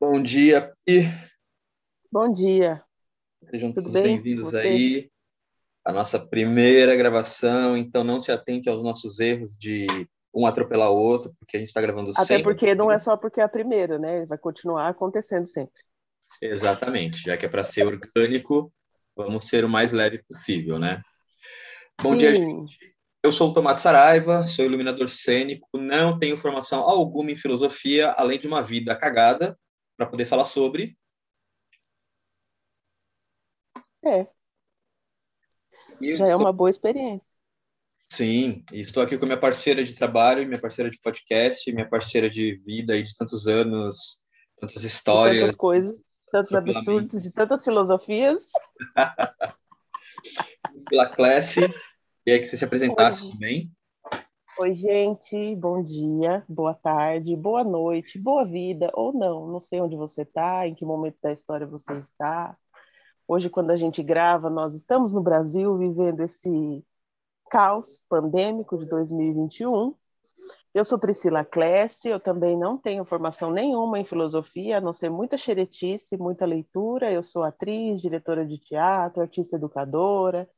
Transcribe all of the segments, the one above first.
Bom dia, Pi. Bom dia. Sejam Tudo todos bem? bem-vindos aí à nossa primeira gravação. Então, não se atente aos nossos erros de um atropelar o outro, porque a gente está gravando Até sempre. porque não é só porque é a primeira, né? Vai continuar acontecendo sempre. Exatamente, já que é para ser orgânico, vamos ser o mais leve possível, né? Bom dia, Sim. gente. Eu sou o Tomate Saraiva, sou iluminador cênico, não tenho formação alguma em filosofia, além de uma vida cagada, para poder falar sobre. É, já é estou- uma boa experiência. Sim, e estou aqui com minha parceira de trabalho, minha parceira de podcast, minha parceira de vida aí de tantos anos, tantas De histórias. tantas coisas, tantos absurdos, de tantas filosofias. pela classe. E aí que você se apresentasse Oi. também. Oi, gente. Bom dia, boa tarde, boa noite, boa vida, ou não. Não sei onde você está, em que momento da história você está. Hoje, quando a gente grava, nós estamos no Brasil vivendo esse caos pandêmico de 2021. Eu sou Priscila Clesse, eu também não tenho formação nenhuma em filosofia, a não ser muita xeretice, muita leitura. Eu sou atriz, diretora de teatro, artista educadora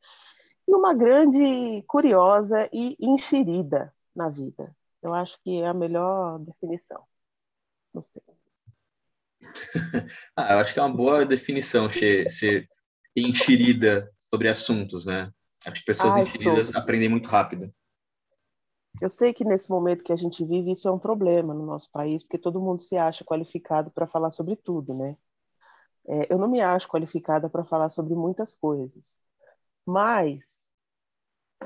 e uma grande curiosa e enxerida na vida. Eu acho que é a melhor definição. Não sei. Ah, eu acho que é uma boa definição ser, ser enxerida sobre assuntos, né? Acho que pessoas Ai, enxeridas aprendem muito rápido. Eu sei que nesse momento que a gente vive, isso é um problema no nosso país, porque todo mundo se acha qualificado para falar sobre tudo, né? É, eu não me acho qualificada para falar sobre muitas coisas, mas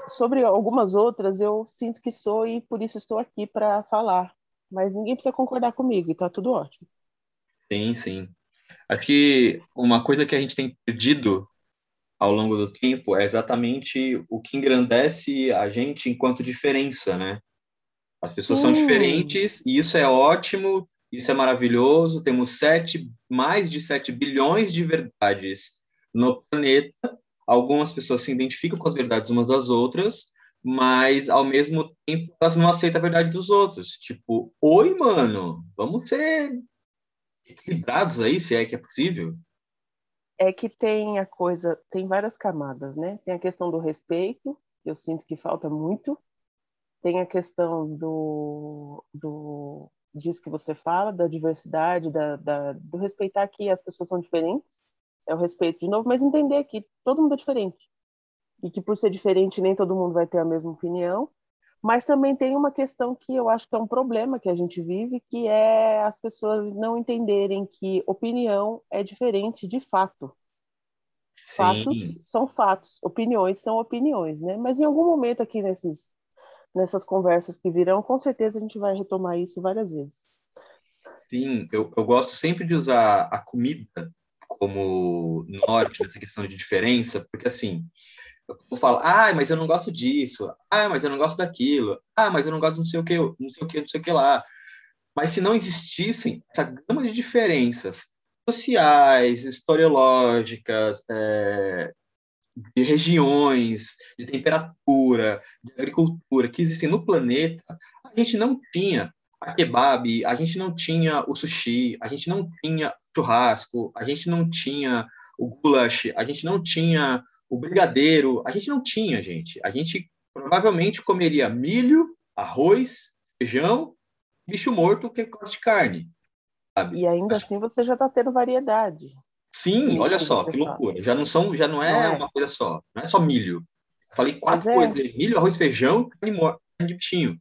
sobre algumas outras eu sinto que sou e por isso estou aqui para falar. Mas ninguém precisa concordar comigo e tá tudo ótimo. Sim, sim. Acho que uma coisa que a gente tem perdido ao longo do tempo é exatamente o que engrandece a gente enquanto diferença, né? As pessoas são Sim. diferentes e isso é ótimo, isso é maravilhoso. Temos sete, mais de 7 bilhões de verdades no planeta. Algumas pessoas se identificam com as verdades umas das outras, mas ao mesmo tempo elas não aceitam a verdade dos outros. Tipo, oi, mano, vamos ser equilibrados aí, se é que é possível. É que tem a coisa, tem várias camadas, né? Tem a questão do respeito, eu sinto que falta muito. Tem a questão do, do disso que você fala, da diversidade, da, da, do respeitar que as pessoas são diferentes. É o respeito de novo, mas entender que todo mundo é diferente. E que por ser diferente, nem todo mundo vai ter a mesma opinião. Mas também tem uma questão que eu acho que é um problema que a gente vive, que é as pessoas não entenderem que opinião é diferente de fato. Fatos são fatos, opiniões são opiniões, né? Mas em algum momento aqui nesses, nessas conversas que virão, com certeza a gente vai retomar isso várias vezes. Sim, eu, eu gosto sempre de usar a comida como norte nessa questão de diferença, porque assim, eu falo, ah, mas eu não gosto disso, ah, mas eu não gosto daquilo, ah, mas eu não gosto não sei o que, não sei o que, não sei o que lá. Mas se não existissem essa gama de diferenças sociais, historiológicas, é, de regiões, de temperatura, de agricultura que existem no planeta, a gente não tinha a kebab, a gente não tinha o sushi, a gente não tinha churrasco, a gente não tinha o goulash, a gente não tinha o brigadeiro, a gente não tinha, gente. A gente provavelmente comeria milho, arroz, feijão, bicho morto que gosta de carne. Sabe? E ainda assim você já está tendo variedade. Sim, Isso olha só, que loucura. Já não são, já não é, Não é? uma coisa só, não é só milho. Falei quatro é. coisas: milho, arroz, feijão, carne, mor- carne de bichinho.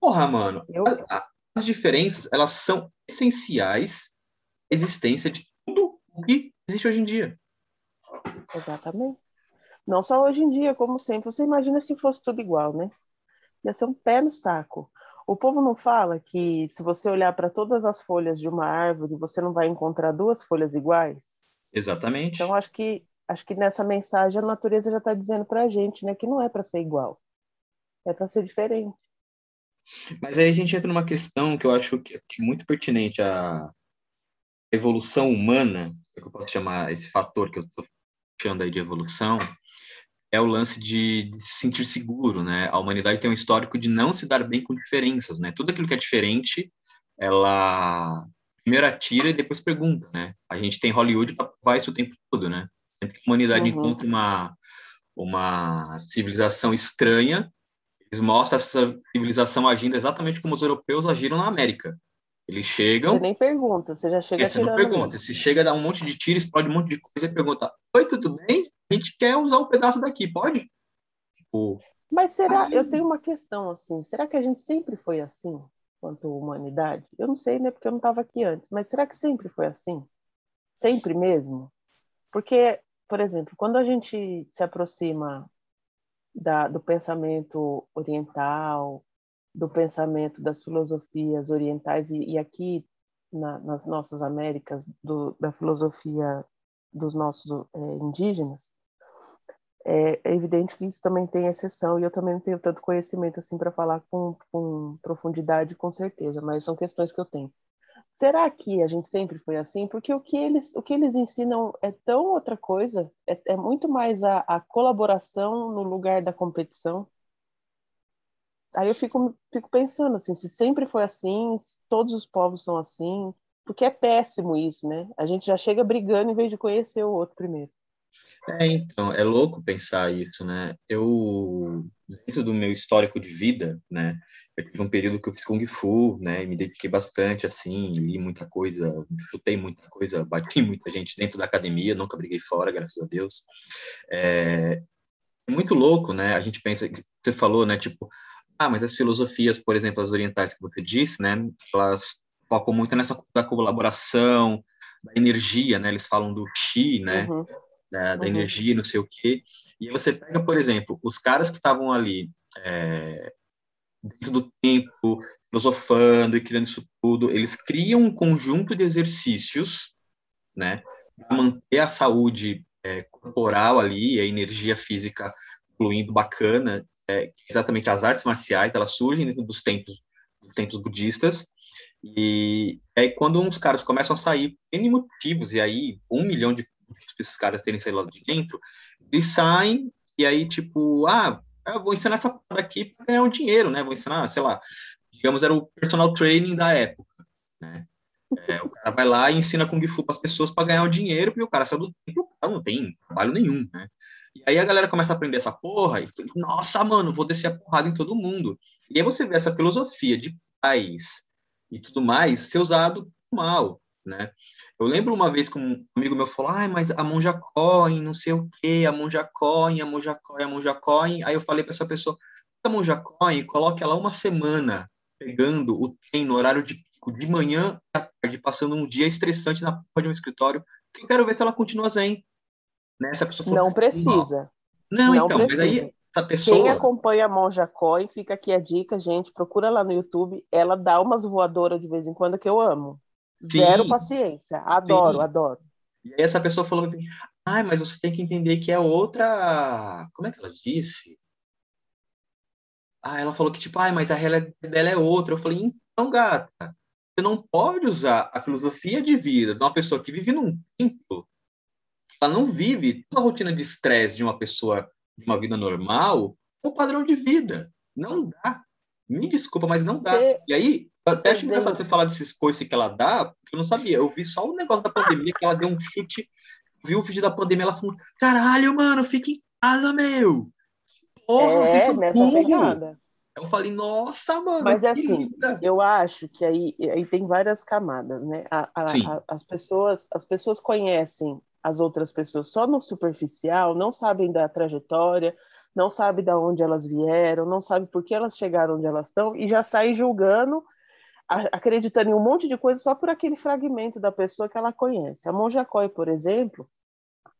Porra, mano, Eu, a- a- as diferenças, elas são essenciais existência de tudo o que existe hoje em dia. exatamente. Não só hoje em dia, como sempre. Você imagina se fosse tudo igual, né? Ia ser um pé no saco. O povo não fala que se você olhar para todas as folhas de uma árvore, você não vai encontrar duas folhas iguais? Exatamente. Então, acho que, acho que nessa mensagem a natureza já está dizendo para a gente né, que não é para ser igual, é para ser diferente. Mas aí a gente entra numa questão que eu acho que é muito pertinente à evolução humana, é que eu posso chamar esse fator que eu estou chamando aí de evolução, é o lance de, de se sentir seguro, né? A humanidade tem um histórico de não se dar bem com diferenças, né? Tudo aquilo que é diferente, ela primeiro atira e depois pergunta, né? A gente tem Hollywood para provar isso o tempo todo, né? Sempre que a humanidade uhum. encontra uma, uma civilização estranha, eles mostram essa civilização agindo exatamente como os europeus agiram na América. Eles chegam. Você nem pergunta, você já chega Você não pergunta. Se chega a dar um monte de tiro, explode um monte de coisa e pergunta: Oi, tudo bem? A gente quer usar um pedaço daqui, pode? Tipo. Mas será. Eu tenho uma questão assim: será que a gente sempre foi assim, quanto humanidade? Eu não sei, né? Porque eu não estava aqui antes, mas será que sempre foi assim? Sempre mesmo? Porque, por exemplo, quando a gente se aproxima da, do pensamento oriental, do pensamento das filosofias orientais e, e aqui na, nas nossas Américas do, da filosofia dos nossos é, indígenas, é, é, evidente que isso também tem exceção e eu também não tenho tanto conhecimento assim para falar com, com profundidade, com certeza, mas são questões que eu tenho. Será que a gente sempre foi assim? Porque o que eles, o que eles ensinam é tão outra coisa, é, é muito mais a, a colaboração no lugar da competição. Aí eu fico, fico pensando assim, se sempre foi assim, se todos os povos são assim, porque é péssimo isso, né? A gente já chega brigando em vez de conhecer o outro primeiro. É, então, é louco pensar isso, né? Eu, dentro do meu histórico de vida, né, eu tive um período que eu fiz Kung Fu, né, me dediquei bastante, assim, li muita coisa, chutei muita coisa, bati muita gente dentro da academia, nunca briguei fora, graças a Deus. É, é muito louco, né? A gente pensa, você falou, né, tipo, ah, mas as filosofias, por exemplo, as orientais que você disse, né, elas focam muito nessa da colaboração, da energia, né? Eles falam do chi, né? Uhum da, da uhum. energia, não sei o quê. E você pega, por exemplo, os caras que estavam ali é, dentro do tempo, filosofando e criando isso tudo, eles criam um conjunto de exercícios, né, para manter a saúde é, corporal ali, a energia física fluindo bacana, é, exatamente as artes marciais, elas surgem dentro dos templos, dos templos budistas, e aí quando uns caras começam a sair, tem motivos, e aí um milhão de esses caras terem saído lá de dentro, eles saem e aí, tipo, ah, eu vou ensinar essa parada aqui para ganhar um dinheiro, né? Vou ensinar, sei lá, digamos, era o personal training da época, né? É, o cara vai lá e ensina Kung Fu para as pessoas para ganhar o dinheiro, porque o cara saiu do tempo, o cara não tem trabalho nenhum, né? E aí a galera começa a aprender essa porra e fala, nossa, mano, vou descer a porrada em todo mundo. E aí você vê essa filosofia de paz e tudo mais ser usado mal, né? Eu lembro uma vez que um amigo meu falou, ah, mas a Monja Coin, não sei o quê, a Monja Coin, a Monja Coin, a Monja Coin. Aí eu falei para essa pessoa, a Monja Coin, coloque ela uma semana pegando o trem no horário de pico, de manhã à tarde, passando um dia estressante na porra de um escritório, que eu quero ver se ela continua zen. Né? Essa pessoa falou, não precisa. Não, não então, precisa. mas aí essa pessoa... Quem acompanha a Monja Coin, fica aqui a dica, gente, procura lá no YouTube, ela dá umas voadoras de vez em quando que eu amo. Sim. Zero paciência. Adoro, Sim. adoro. E aí essa pessoa falou assim, ai, mas você tem que entender que é outra... Como é que ela disse? Ah, ela falou que, tipo, ai, mas a realidade dela é outra. Eu falei, então, gata, você não pode usar a filosofia de vida de uma pessoa que vive num templo, ela não vive toda a rotina de estresse de uma pessoa de uma vida normal, o padrão de vida. Não dá. Me desculpa, mas não dá. Você... E aí, até acho engraçado você falar desses coices que ela dá, porque eu não sabia. Eu vi só o negócio da pandemia, que ela deu um chute, viu o vídeo da pandemia, ela falou, caralho, mano, fica em casa, meu. Porra, é, nessa pegada. Eu falei, nossa, mano. Mas é assim, linda. eu acho que aí, aí tem várias camadas, né? A, a, a, as, pessoas, as pessoas conhecem as outras pessoas só no superficial, não sabem da trajetória, não sabem de onde elas vieram, não sabem por que elas chegaram onde elas estão e já saem julgando acreditando em um monte de coisa só por aquele fragmento da pessoa que ela conhece. A Monja Coy, por exemplo,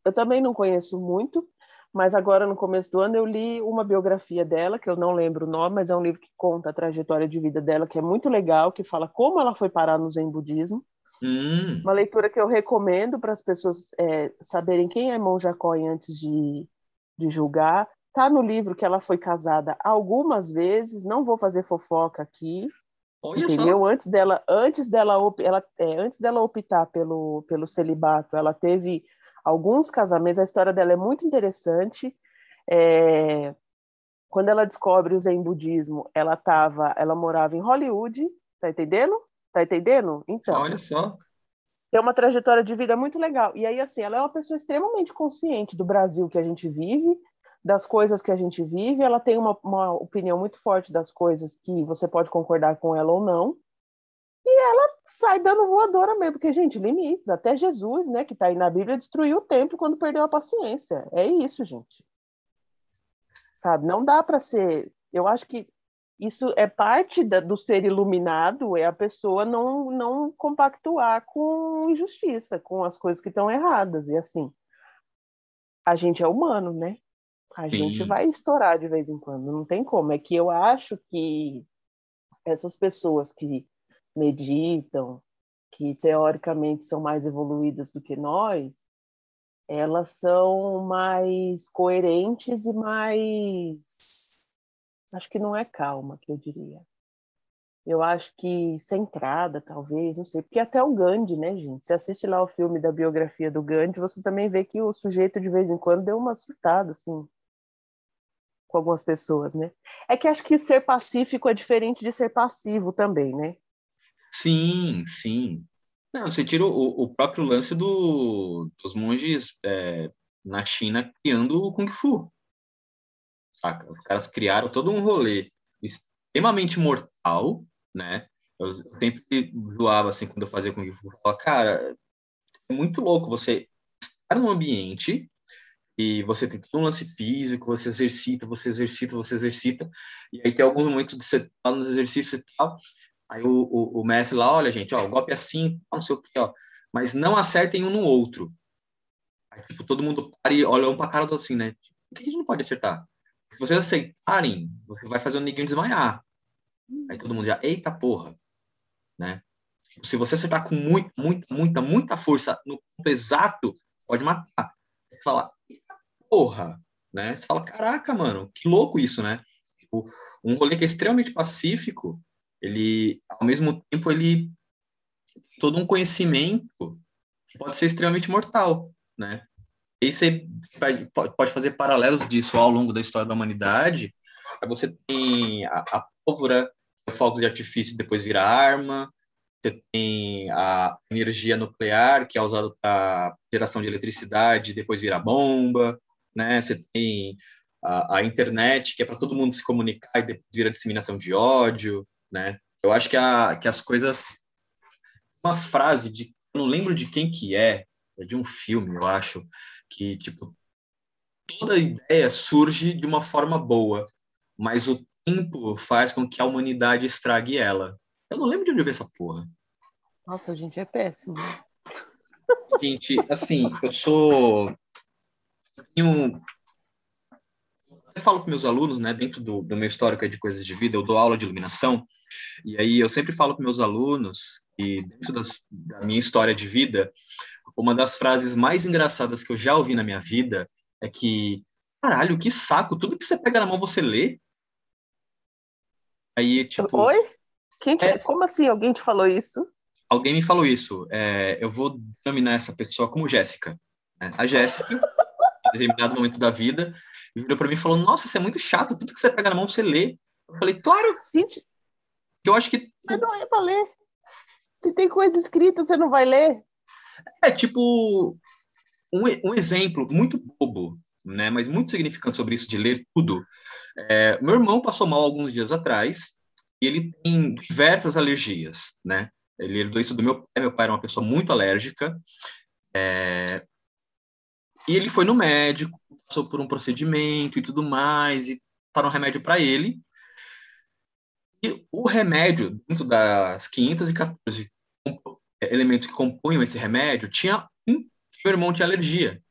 eu também não conheço muito, mas agora no começo do ano eu li uma biografia dela, que eu não lembro o nome, mas é um livro que conta a trajetória de vida dela, que é muito legal, que fala como ela foi parar no Zen Budismo. Hum. Uma leitura que eu recomendo para as pessoas é, saberem quem é Monja Coy antes de, de julgar. Tá no livro que ela foi casada algumas vezes, não vou fazer fofoca aqui, Olha entendeu? Só. Antes dela, antes dela, ela, é, antes dela optar pelo, pelo celibato, ela teve alguns casamentos. A história dela é muito interessante. É, quando ela descobre o Zen budismo, ela tava, ela morava em Hollywood, tá entendendo? Tá entendendo? Então. Olha só. Tem uma trajetória de vida muito legal. E aí, assim, ela é uma pessoa extremamente consciente do Brasil que a gente vive, das coisas que a gente vive. Ela tem uma, uma opinião muito forte das coisas que você pode concordar com ela ou não. E ela sai dando voadora mesmo, porque, gente, limites. Até Jesus, né, que está aí na Bíblia, destruiu o templo quando perdeu a paciência. É isso, gente. Sabe? Não dá para ser. Eu acho que isso é parte da, do ser iluminado, é a pessoa não, não compactuar com injustiça, com as coisas que estão erradas. E assim, a gente é humano, né? A Sim. gente vai estourar de vez em quando, não tem como. É que eu acho que essas pessoas que meditam, que teoricamente são mais evoluídas do que nós, elas são mais coerentes e mais acho que não é calma, que eu diria. Eu acho que centrada, talvez, não sei, porque até o Gandhi, né, gente? Você assiste lá o filme da biografia do Gandhi, você também vê que o sujeito de vez em quando deu uma surtada, assim, com algumas pessoas, né? É que acho que ser pacífico é diferente de ser passivo também, né? Sim, sim. Não, você tira o, o próprio lance do, dos monges é, na China criando o Kung Fu. Saca? Os caras criaram todo um rolê extremamente mortal, né? Eu sempre zoava assim quando eu fazia com o falava, cara, é muito louco você estar num ambiente e você tem todo um lance físico, você exercita, você exercita, você exercita, e aí tem alguns momentos que você tá no exercício e tal, aí o, o, o mestre lá, olha gente, ó, o golpe é assim, não sei o que, ó, mas não acertem um no outro. Aí, tipo, todo mundo para e olha um pra cara do assim, né? Por que a gente não pode acertar? Vocês aceitarem, você vai fazer o neguinho desmaiar. Aí todo mundo já, eita porra, né? Se você acertar com muito, muita, muita, muita força no ponto exato, pode matar. Você fala, eita porra, né? Você fala, caraca, mano, que louco isso, né? Tipo, um rolê que é extremamente pacífico, ele, ao mesmo tempo, ele todo um conhecimento que pode ser extremamente mortal, né? E você pode fazer paralelos disso ao longo da história da humanidade. Você tem a, a pólvora, o fogo de artifício depois vira arma. Você tem a energia nuclear, que é usada para geração de eletricidade, depois vira bomba. Né? Você tem a, a internet, que é para todo mundo se comunicar e depois vira disseminação de ódio. Né? Eu acho que, a, que as coisas... Uma frase de... Eu não lembro de quem que é, é de um filme, eu acho, que, tipo, toda ideia surge de uma forma boa, mas o tempo faz com que a humanidade estrague ela. Eu não lembro de onde eu vi essa porra. Nossa, a gente é péssimo. Gente, assim, eu sou. Eu tenho... Eu falo com meus alunos, né, dentro do, do meu histórico de coisas de vida, eu dou aula de iluminação, e aí eu sempre falo com meus alunos, e dentro das, da minha história de vida, uma das frases mais engraçadas que eu já ouvi na minha vida é que, caralho, que saco, tudo que você pega na mão você lê. Aí, tipo. Oi? Quem te... é... Como assim? Alguém te falou isso? Alguém me falou isso. É, eu vou denominar essa pessoa como Jéssica. Né? A Jéssica, em determinado momento da vida, virou para mim e falou: Nossa, isso é muito chato, tudo que você pega na mão você lê. Eu falei: Claro! Gente, eu acho que. Mas não é para ler. Se tem coisa escrita, você não vai ler? É tipo um, um exemplo muito bobo, né, mas muito significante sobre isso de ler tudo. É, meu irmão passou mal alguns dias atrás e ele tem diversas alergias, né? Ele herdou isso do meu pai. Meu pai era uma pessoa muito alérgica. É, e ele foi no médico, passou por um procedimento e tudo mais, e passaram um remédio para ele. E o remédio, dentro das 514 elementos que compunham esse remédio, tinha um meu irmão tinha alergia.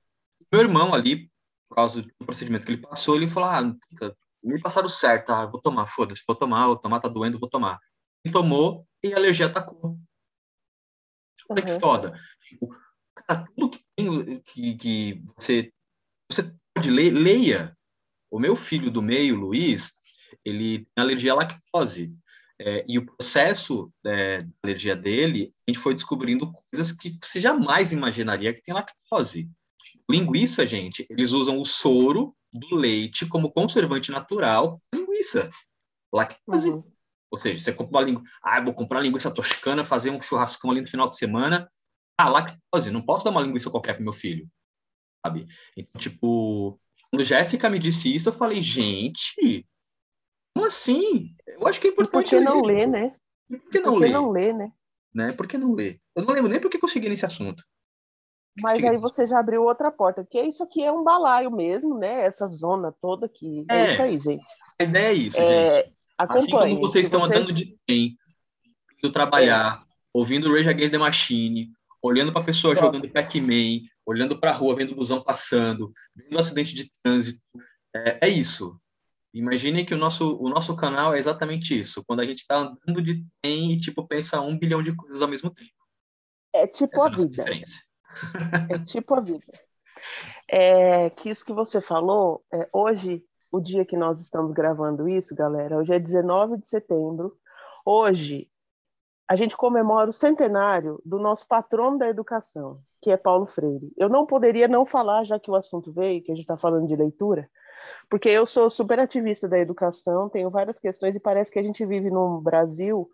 Meu irmão ali, por causa do procedimento que ele passou, ele falou, ah, me passaram certo, ah, vou tomar, foda-se, vou tomar, vou tomar, tá doendo, vou tomar. Ele tomou e a alergia atacou. Olha uhum. que foda. Tipo, cara, tudo que tem, que, que você, você pode ler, leia. O meu filho do meio, Luiz, ele tem alergia à lactose. É, e o processo é, da alergia dele, a gente foi descobrindo coisas que você jamais imaginaria que tem lactose. Linguiça, gente, eles usam o soro do leite como conservante natural linguiça. Lactose. Uhum. Ou seja, você compra uma linguiça, ah, vou comprar uma linguiça toscana, fazer um churrascão ali no final de semana. Ah, lactose, não posso dar uma linguiça qualquer pro meu filho, sabe? Então, tipo, quando Jéssica me disse isso, eu falei, gente, como assim? Eu acho que é importante. Por que não ler, né? Por que não Por ler? não ler, né? Né? Por que não ler? Eu não lembro nem por que eu cheguei nesse assunto. Mas aí você já abriu outra porta, porque isso aqui é um balaio mesmo, né? Essa zona toda aqui. É, É. isso aí, gente. A ideia é isso, gente. É, Assim acompanhe. como vocês estão vocês- andando de trem, indo trabalhar, ouvindo Rage Against the Machine, olhando para a pessoa Gosto. jogando Pac-Man, olhando para a rua, vendo o busão passando, vendo um acidente de trânsito. É, é isso. Imaginem que o nosso, o nosso canal é exatamente isso. Quando a gente está andando de trem e tipo, pensa um bilhão de coisas ao mesmo tempo. É tipo Essa é a vida. diferença. É tipo a vida. É, que isso que você falou, é, hoje, o dia que nós estamos gravando isso, galera, hoje é 19 de setembro. Hoje, a gente comemora o centenário do nosso patrono da educação, que é Paulo Freire. Eu não poderia não falar, já que o assunto veio, que a gente está falando de leitura, porque eu sou super ativista da educação, tenho várias questões, e parece que a gente vive num Brasil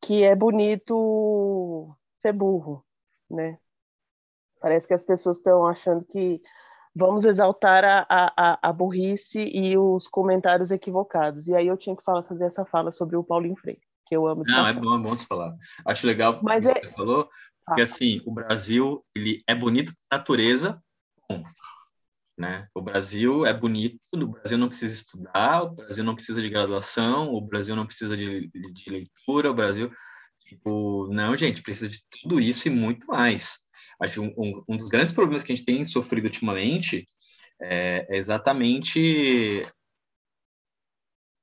que é bonito ser burro, né? Parece que as pessoas estão achando que vamos exaltar a, a, a- burrice e os comentários equivocados. E aí eu tinha que falar, fazer essa fala sobre o Paulinho Freire, que eu amo Não, é bom, é bom você falar. Acho legal Mas o que é- você falou, porque Ah. assim, o Brasil, ele é bonito por natureza. Né? O Brasil é bonito, o Brasil não precisa estudar, o Brasil não precisa de graduação, o Brasil não precisa de, de- leitura, o Brasil, tipo, não, gente, precisa de tudo isso e muito mais. Acho um, um, um dos grandes problemas que a gente tem sofrido ultimamente é, é exatamente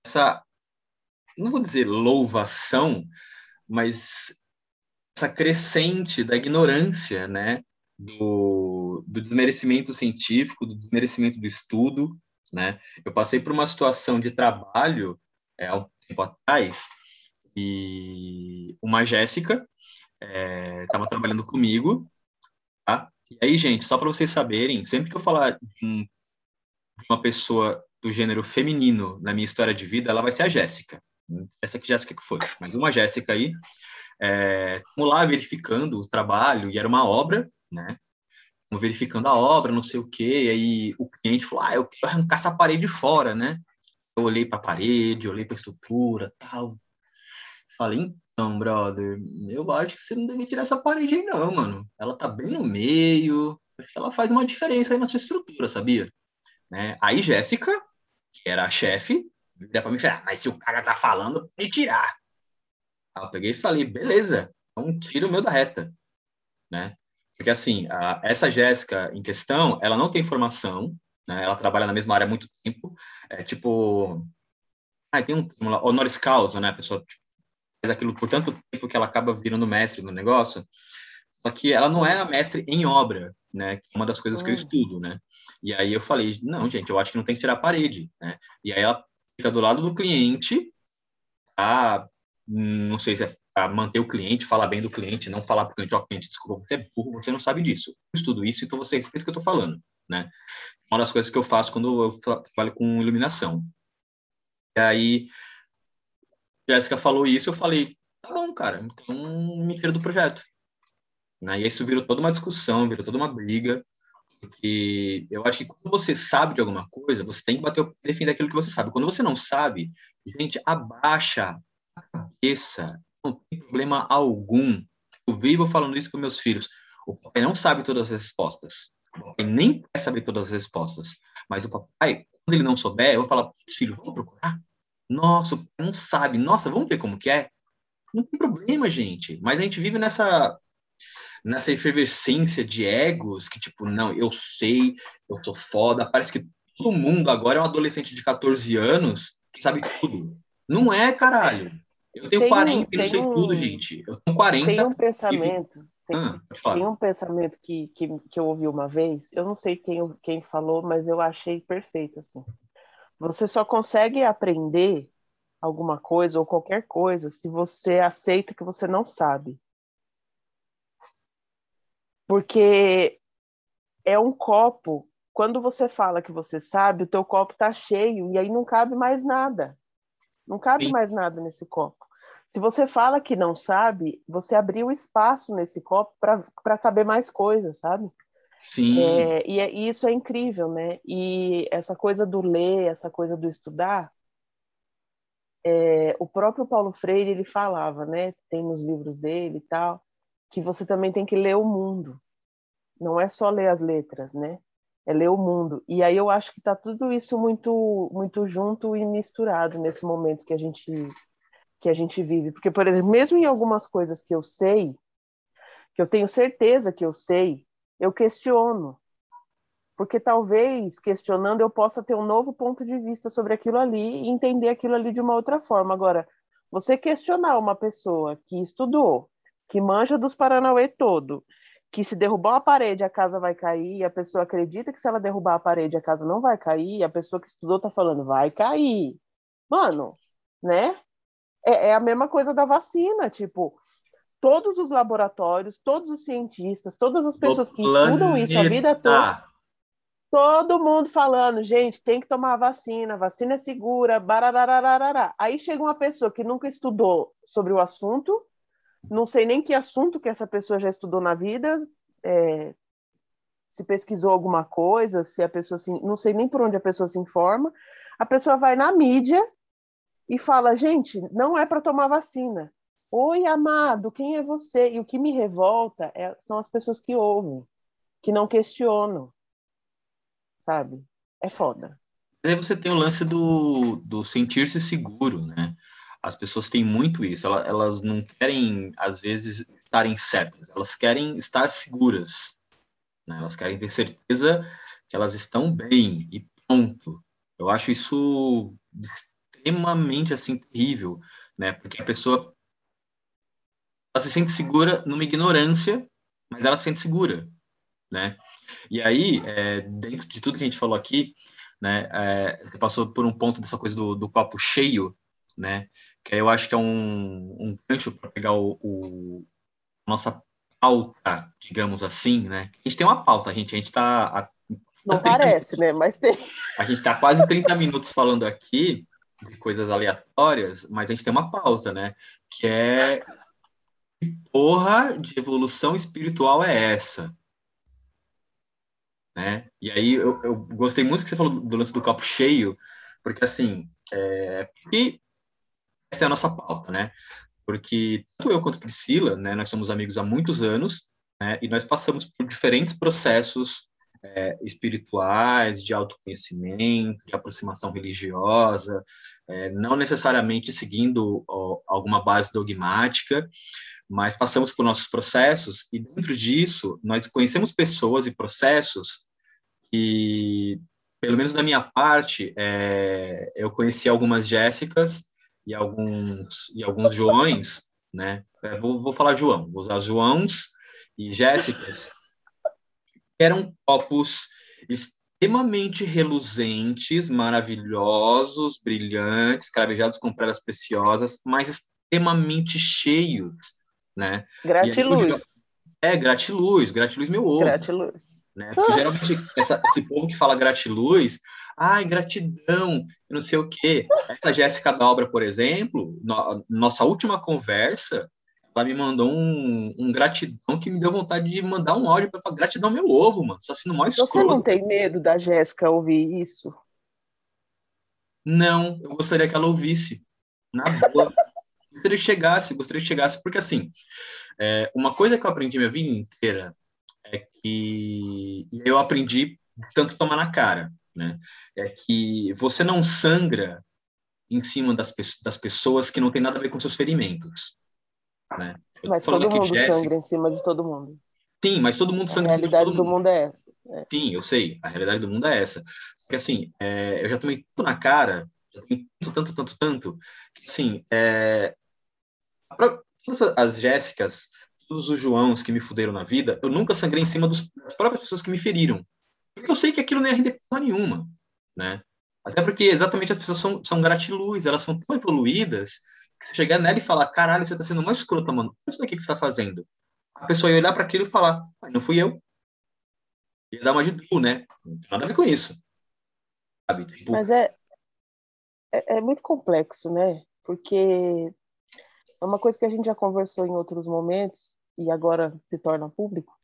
essa, não vou dizer louvação, mas essa crescente da ignorância, né? Do, do desmerecimento científico, do desmerecimento do estudo, né? Eu passei por uma situação de trabalho é, há um tempo atrás e uma Jéssica estava trabalhando comigo, tá? E aí, gente, só para vocês saberem, sempre que eu falar de, um- de uma pessoa do gênero feminino na minha história de vida, ela vai ser a Jéssica. Essa que Jéssica que foi, mas uma Jéssica aí, é, lá verificando o trabalho, e era uma obra, né? Verificando a obra, não sei o quê, e aí o cliente falou, ah, eu quero arrancar essa parede fora, né? Eu olhei para a parede, olhei para a estrutura, tal. Falei, então, brother, eu acho que você não deve tirar essa parede aí, não, mano. Ela tá bem no meio, acho que ela faz uma diferença aí na sua estrutura, sabia? Né? Aí Jéssica, que era a chefe, vira para mim e falou, ah, mas se o cara tá falando, pode tirar. Aí eu peguei e falei, beleza, então tira o meu da reta, né? Porque assim, a, essa Jéssica em questão, ela não tem formação, né? Ela trabalha na mesma área há muito tempo, é tipo, ah, tem um termo lá, honoris causa, né? A pessoa faz aquilo por tanto tempo que ela acaba virando mestre no negócio. Só que ela não era mestre em obra, né? Que é uma das coisas que eu Hum. estudo, né? E aí eu falei, não, gente, eu acho que não tem que tirar a parede, né? E aí ela fica do lado do cliente, tá? Não sei se é para manter o cliente, falar bem do cliente, não falar para o cliente, ó, cliente, desculpa, você é burro, você não sabe disso. Eu estudo isso, então você respeita o que eu estou falando, né? Uma das coisas que eu faço quando eu trabalho com iluminação. E aí, Jéssica falou isso, eu falei, tá bom, cara, então me tira do projeto. Né? E isso virou toda uma discussão, virou toda uma briga, porque eu acho que quando você sabe de alguma coisa, você tem que bater o defender aquilo que você sabe. Quando você não sabe, gente, abaixa a cabeça, não tem problema algum. Eu vivo falando isso com meus filhos. O papai não sabe todas as respostas. O papai nem quer saber todas as respostas. Mas o papai, quando ele não souber, eu vou falar, filho, vamos procurar? Nossa, o papai não sabe. Nossa, vamos ver como que é? Não tem problema, gente. Mas a gente vive nessa nessa efervescência de egos que, tipo, não, eu sei, eu sou foda. Parece que todo mundo agora é um adolescente de 14 anos que sabe tudo. Não é, caralho. Eu tenho Tem um- 40 e não tem sei um- tudo, gente. Eu tenho 40. Tem um pensamento, tem, Ah, tem um pensamento que, que, que eu ouvi uma vez, eu não sei quem, quem falou, mas eu achei perfeito, assim. Você só consegue aprender alguma coisa ou qualquer coisa se você aceita que você não sabe. Porque é um copo. Quando você fala que você sabe, o teu copo está cheio e aí não cabe mais nada. Não cabe Sim. mais nada nesse copo. Se você fala que não sabe, você abriu espaço nesse copo para caber mais coisas, sabe? Sim. É, e, é, e, isso é incrível, né? E essa coisa do ler, essa coisa do estudar, é, o próprio Paulo Freire ele falava, né? Tem nos livros dele e tal, que você também tem que ler o mundo. Não é só ler as letras, né? É ler o mundo. E aí eu acho que está tudo isso muito, muito junto e misturado nesse momento que a gente que a gente vive. Porque, por exemplo, mesmo em algumas coisas que eu sei, que eu tenho certeza que eu sei, eu questiono. Porque talvez, questionando, eu possa ter um novo ponto de vista sobre aquilo ali e entender aquilo ali de uma outra forma. Agora, você questionar uma pessoa que estudou, que manja dos Paranauê todo, que se derrubar a parede a casa vai cair, a pessoa acredita que se ela derrubar a parede a casa não vai cair, a pessoa que estudou está falando, vai cair. Mano, né? É, é a mesma coisa da vacina, tipo, todos os laboratórios, todos os cientistas, todas as pessoas que estudam isso a vida toda, todo mundo falando, gente, tem que tomar a vacina, a vacina é segura, bararararará. Aí chega uma pessoa que nunca estudou sobre o assunto, não sei nem que assunto que essa pessoa já estudou na vida, é, se pesquisou alguma coisa, se a pessoa assim, não sei nem por onde a pessoa se informa, a pessoa vai na mídia e fala: gente, não é para tomar vacina. Oi, amado, quem é você? E o que me revolta é, são as pessoas que ouvem, que não questionam, sabe? É foda. Aí você tem o lance do, do sentir-se seguro, né? As pessoas têm muito isso. Elas, elas não querem, às vezes, estarem certas. Elas querem estar seguras. Né? Elas querem ter certeza que elas estão bem e pronto. Eu acho isso extremamente assim terrível, né? Porque a pessoa ela se sente segura numa ignorância, mas ela se sente segura, né? E aí, é, dentro de tudo que a gente falou aqui, né, é, passou por um ponto dessa coisa do, do copo cheio, né? Que eu acho que é um, um gancho para pegar o, o, nossa pauta, digamos assim, né? A gente tem uma pauta, a gente, a gente está não parece, né? Mas tem. A gente está quase 30 minutos falando aqui de coisas aleatórias, mas a gente tem uma pauta, né? Que é que porra de evolução espiritual é essa? Né? E aí eu, eu gostei muito que você falou do lance do copo cheio, porque assim, é, porque essa é a nossa pauta, né? Porque tanto eu quanto Priscila, né, nós somos amigos há muitos anos, né, e nós passamos por diferentes processos é, espirituais, de autoconhecimento, de aproximação religiosa, é, não necessariamente seguindo ó, alguma base dogmática, mas passamos por nossos processos e dentro disso nós conhecemos pessoas e processos que, pelo menos da minha parte, é, eu conheci algumas Jéssicas e alguns e alguns Joões, né? É, vou, vou falar João, vou usar Joãos e Jéssicas eram copos extremamente reluzentes, maravilhosos, brilhantes, cravejados com pérolas preciosas, mas extremamente cheios, né? Gratiluz. É, gratiluz, gratiluz meu ovo. Gratiluz. Né? Porque geralmente essa, esse povo que fala gratiluz, ai, gratidão, não sei o quê. Essa Jéssica Dalbra, por exemplo, no, nossa última conversa, ela me mandou um, um, gratidão que me deu vontade de mandar um áudio para falar gratidão meu ovo, mano. Você tá sendo Você não tem medo da Jéssica ouvir isso? Não, eu gostaria que ela ouvisse. Na boa. gostaria que chegasse, gostaria que chegasse, porque assim, é, uma coisa que eu aprendi minha vida inteira é que eu aprendi tanto tomar na cara, né? É que você não sangra em cima das, das pessoas que não tem nada a ver com seus ferimentos. Né? Mas todo mundo Jessica... sangra em cima de todo mundo. Sim, mas todo mundo sangra A realidade do mundo. mundo é essa. É. Sim, eu sei. A realidade do mundo é essa. Porque, assim, é, eu já tomei tudo na cara, já tomei tanto, tanto, tanto, tanto, que, assim, é, todas as Jéssicas, todos os Joãos que me fuderam na vida, eu nunca sangrei em cima dos, das próprias pessoas que me feriram. Porque eu sei que aquilo não ia render porra nenhuma, né? Até porque exatamente as pessoas são, são gratiluz, elas são tão evoluídas chegar nela e falar, caralho, você tá sendo uma escrota, mano. Isso daqui que você tá fazendo. A pessoa ia olhar para aquilo e falar, mas não fui eu. Ia dar uma de tu, né? Não tem nada a ver com isso. Sabe? Tipo, mas é. é, é muito complexo, né? Porque é uma coisa que a gente já conversou em outros momentos e agora se torna público.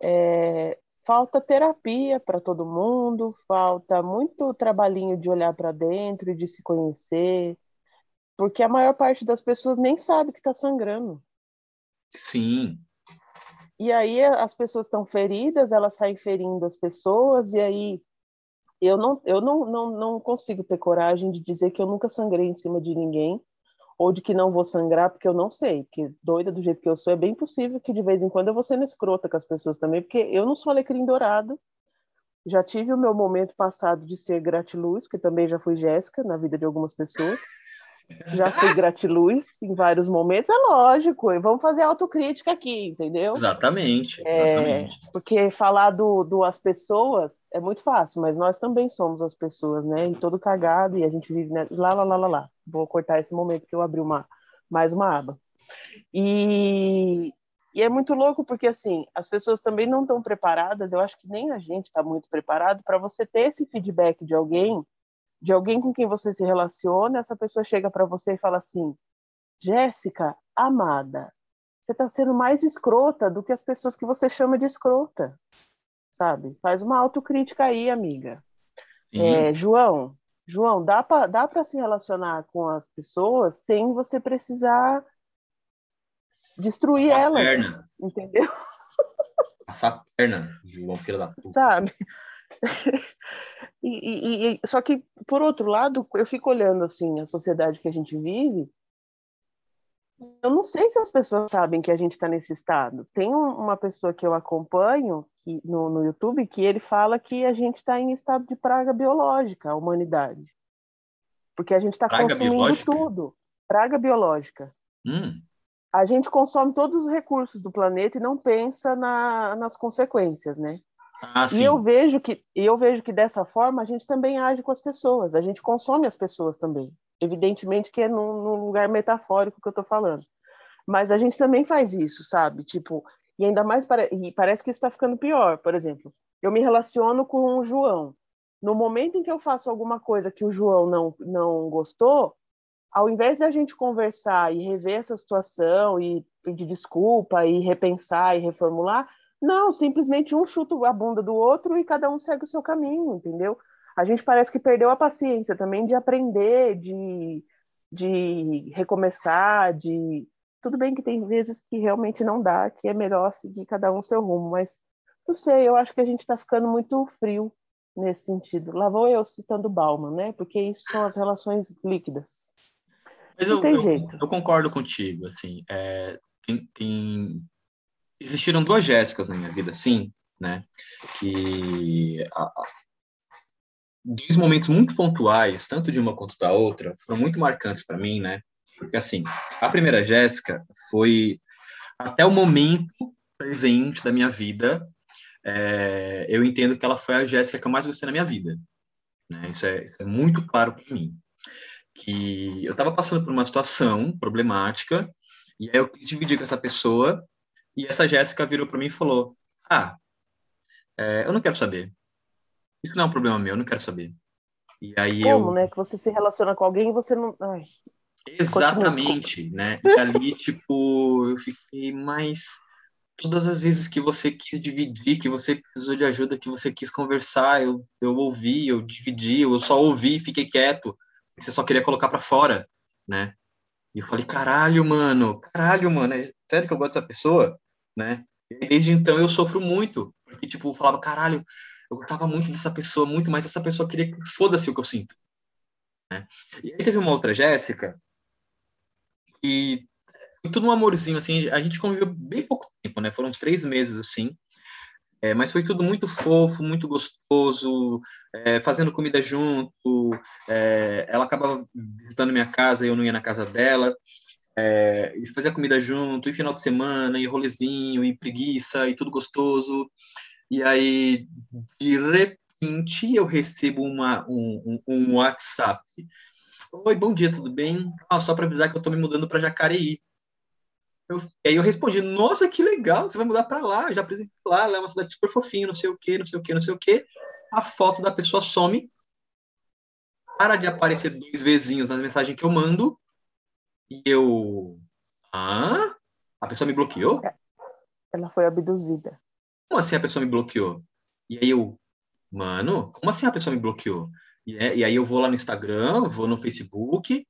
É, falta terapia para todo mundo, falta muito trabalhinho de olhar para dentro e de se conhecer, porque a maior parte das pessoas nem sabe que está sangrando. Sim. E aí as pessoas estão feridas, elas saem ferindo as pessoas, e aí eu não, eu não, não, não consigo ter coragem de dizer que eu nunca sangrei em cima de ninguém, ou de que não vou sangrar, porque eu não sei, que doida do jeito que eu sou, é bem possível que de vez em quando eu vou sendo escrota com as pessoas também, porque eu não sou alecrim dourado, já tive o meu momento passado de ser gratiluz, que também já fui Jéssica na vida de algumas pessoas, já fui gratiluz em vários momentos, é lógico, vamos fazer autocrítica aqui, entendeu? Exatamente, exatamente. É, porque falar do, do as pessoas é muito fácil, mas nós também somos as pessoas, né? E todo cagado, e a gente vive né? lá, lá, lá, lá, lá. Vou cortar esse momento que eu abri uma, mais uma aba. E, e é muito louco porque, assim, as pessoas também não estão preparadas, eu acho que nem a gente está muito preparado para você ter esse feedback de alguém de alguém com quem você se relaciona, essa pessoa chega para você e fala assim: Jéssica, amada, você está sendo mais escrota do que as pessoas que você chama de escrota, sabe? Faz uma autocrítica aí, amiga. É, João, João, dá para dá se relacionar com as pessoas sem você precisar destruir elas, perna. entendeu? Passar perna, João, filho da puta. Sabe? e, e, e, só que, por outro lado, eu fico olhando assim a sociedade que a gente vive. Eu não sei se as pessoas sabem que a gente está nesse estado. Tem um, uma pessoa que eu acompanho que, no, no YouTube que ele fala que a gente está em estado de praga biológica, a humanidade. Porque a gente está consumindo biológica? tudo. Praga biológica. Hum. A gente consome todos os recursos do planeta e não pensa na, nas consequências, né? Ah, e eu vejo que eu vejo que dessa forma a gente também age com as pessoas, a gente consome as pessoas também. Evidentemente que é num, num lugar metafórico que eu estou falando, mas a gente também faz isso, sabe? Tipo, e ainda mais para, e parece que isso está ficando pior. Por exemplo, eu me relaciono com o João. No momento em que eu faço alguma coisa que o João não não gostou, ao invés da gente conversar e rever essa situação e pedir desculpa e repensar e reformular, não, simplesmente um chuta a bunda do outro e cada um segue o seu caminho, entendeu? A gente parece que perdeu a paciência também de aprender, de, de recomeçar, de. Tudo bem que tem vezes que realmente não dá, que é melhor seguir cada um seu rumo, mas não sei, eu acho que a gente está ficando muito frio nesse sentido. Lá vou eu citando Bauman, né? Porque isso são as relações líquidas. Mas não eu, tem eu, jeito. Eu concordo contigo, assim, é, tem, tem, existiram duas Jéssicas na minha vida, sim, né? Que a, dois momentos muito pontuais, tanto de uma quanto da outra, foram muito marcantes para mim, né? Porque assim, a primeira Jéssica foi até o momento presente da minha vida, é, eu entendo que ela foi a Jéssica que eu mais gostei na minha vida. Né? Isso, é, é muito claro para mim. Que eu estava passando por uma situação problemática e aí eu dividi com essa pessoa e essa Jéssica virou para mim e falou: Ah, é, eu não quero saber. Isso não é um problema meu, eu não quero saber. E aí Como, eu... né? Que você se relaciona com alguém e você não. Ai. Exatamente, né? E ali, tipo, eu fiquei, mas todas as vezes que você quis dividir, que você precisou de ajuda, que você quis conversar, eu, eu ouvi, eu dividi, eu só ouvi e fiquei quieto, porque eu só queria colocar para fora, né? E eu falei, caralho, mano, caralho, mano, é sério que eu gosto dessa pessoa? Né? E desde então eu sofro muito, porque, tipo, eu falava, caralho, eu gostava muito dessa pessoa, muito mais essa pessoa queria que foda-se o que eu sinto. Né? E aí teve uma outra Jéssica, que foi tudo um amorzinho, assim, a gente conviveu bem pouco tempo, né? Foram uns três meses, assim, é, mas foi tudo muito fofo, muito gostoso, é, fazendo comida junto. É, ela acabava visitando minha casa e eu não ia na casa dela é, e fazia comida junto, e final de semana, e rolezinho, e preguiça, e tudo gostoso. E aí, de repente, eu recebo uma, um, um, WhatsApp. Oi, bom dia, tudo bem? Ah, só para avisar que eu estou me mudando para Jacareí. Eu, aí eu respondi, nossa, que legal, você vai mudar para lá, já apresentei lá, lá é uma cidade super fofinha, não sei o quê, não sei o quê, não sei o quê. A foto da pessoa some para de aparecer dois vezinhos nas mensagens que eu mando. E eu. Ah? A pessoa me bloqueou? É, ela foi abduzida. Como assim a pessoa me bloqueou? E aí eu. Mano, como assim a pessoa me bloqueou? E, é, e aí eu vou lá no Instagram, vou no Facebook,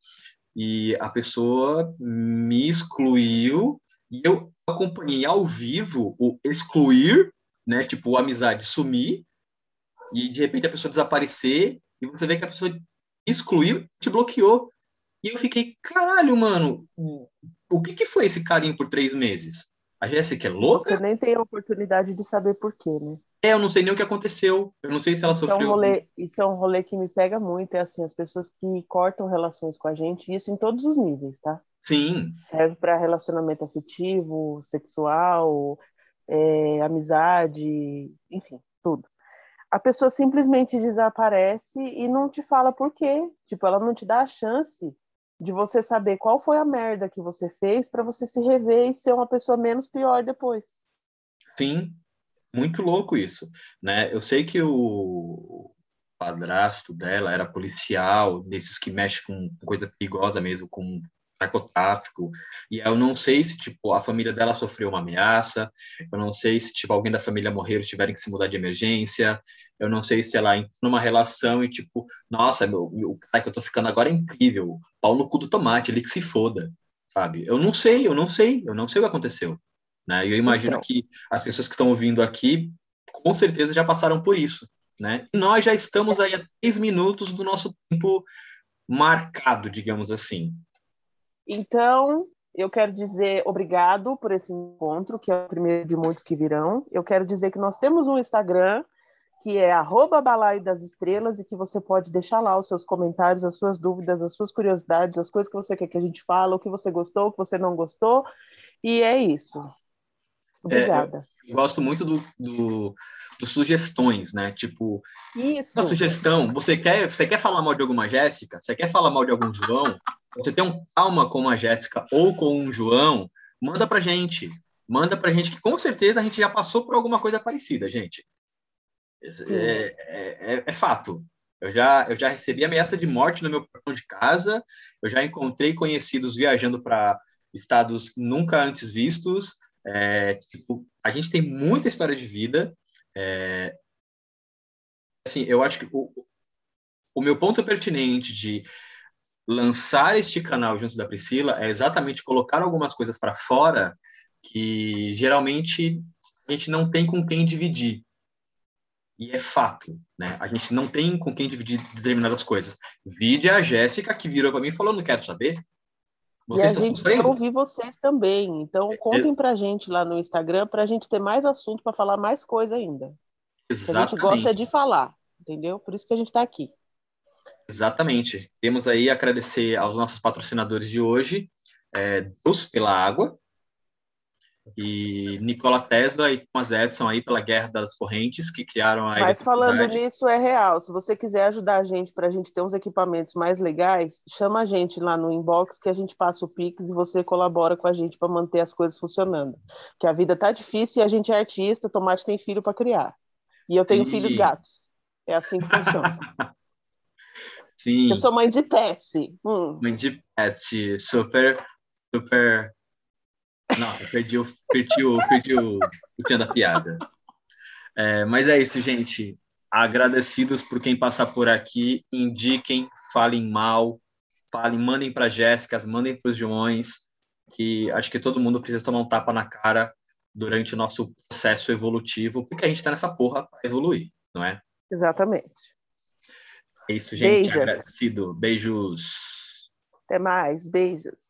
e a pessoa me excluiu, e eu acompanhei ao vivo o excluir, né? Tipo, amizade sumir, e de repente a pessoa desaparecer, e você vê que a pessoa excluiu, te bloqueou. E eu fiquei, caralho, mano, o que, que foi esse carinho por três meses? A Jéssica é louca? Você nem tem a oportunidade de saber por quê, né? É, eu não sei nem o que aconteceu. Eu não sei se ela isso sofreu. É um rolê, isso é um rolê que me pega muito, é assim, as pessoas que cortam relações com a gente, isso em todos os níveis, tá? Sim. Serve para relacionamento afetivo, sexual, é, amizade, enfim, tudo a pessoa simplesmente desaparece e não te fala por quê. Tipo, ela não te dá a chance de você saber qual foi a merda que você fez para você se rever e ser uma pessoa menos pior depois. Sim, muito louco isso, né? Eu sei que o padrasto dela era policial, desses que mexe com coisa perigosa mesmo, com narcotráfico. E eu não sei se, tipo, a família dela sofreu uma ameaça, eu não sei se, tipo, alguém da família morreu e tiveram que se mudar de emergência, eu não sei se ela entrou numa relação e, tipo, nossa, meu, o cara que eu tô ficando agora é incrível, pau no cu do tomate, ele que se foda, sabe? Eu não sei, eu não sei, eu não sei o que aconteceu, né? E eu imagino então. que as pessoas que estão ouvindo aqui, com certeza já passaram por isso, né? E nós já estamos aí a três minutos do nosso tempo marcado, digamos assim. Então, eu quero dizer obrigado por esse encontro, que é o primeiro de muitos que virão. Eu quero dizer que nós temos um Instagram, que é arroba balaio das estrelas, e que você pode deixar lá os seus comentários, as suas dúvidas, as suas curiosidades, as coisas que você quer que a gente fale, o que você gostou, o que você não gostou. E é isso. Obrigada. É, gosto muito do, do, do, sugestões, né? Tipo, isso. uma sugestão. Você quer, você quer falar mal de alguma Jéssica? Você quer falar mal de algum João? Você tem um trauma com a Jéssica ou com um João? Manda pra gente. Manda pra gente que com certeza a gente já passou por alguma coisa parecida, gente. É, é, é, é fato. Eu já, eu já recebi ameaça de morte no meu portão de casa. Eu já encontrei conhecidos viajando para estados nunca antes vistos. É, tipo, a gente tem muita história de vida. É, assim, eu acho que o, o meu ponto pertinente de lançar este canal junto da Priscila é exatamente colocar algumas coisas para fora que geralmente a gente não tem com quem dividir. E é fato, né? A gente não tem com quem dividir determinadas coisas. Vide a Jéssica que virou para mim e falou: não quero saber. Você e a gente quer ouvir vocês também. Então, contem para a gente lá no Instagram para a gente ter mais assunto para falar mais coisa ainda. Exatamente. A gente gosta de falar, entendeu? Por isso que a gente está aqui. Exatamente. Temos aí agradecer aos nossos patrocinadores de hoje, é, Deus pela água, e Nikola Tesla e Thomas Edison aí pela Guerra das Correntes, que criaram a Mas falando nisso, é real. Se você quiser ajudar a gente para a gente ter uns equipamentos mais legais, chama a gente lá no inbox que a gente passa o Pix e você colabora com a gente para manter as coisas funcionando. Que a vida tá difícil e a gente é artista, Tomate tem filho para criar. E eu tenho filhos gatos. É assim que funciona. Sim. Eu sou mãe de pet. Hum. Mãe de pet, super, super. Nossa, perdi o, perdi o, perdi o, o da piada. É, mas é isso, gente. Agradecidos por quem passar por aqui. Indiquem, falem mal, falem, mandem para Jéssicas, mandem para os Joões. Que acho que todo mundo precisa tomar um tapa na cara durante o nosso processo evolutivo, porque a gente está nessa porra para evoluir, não é? Exatamente. É isso, gente. Beijos. Agradecido. Beijos. Até mais. Beijos.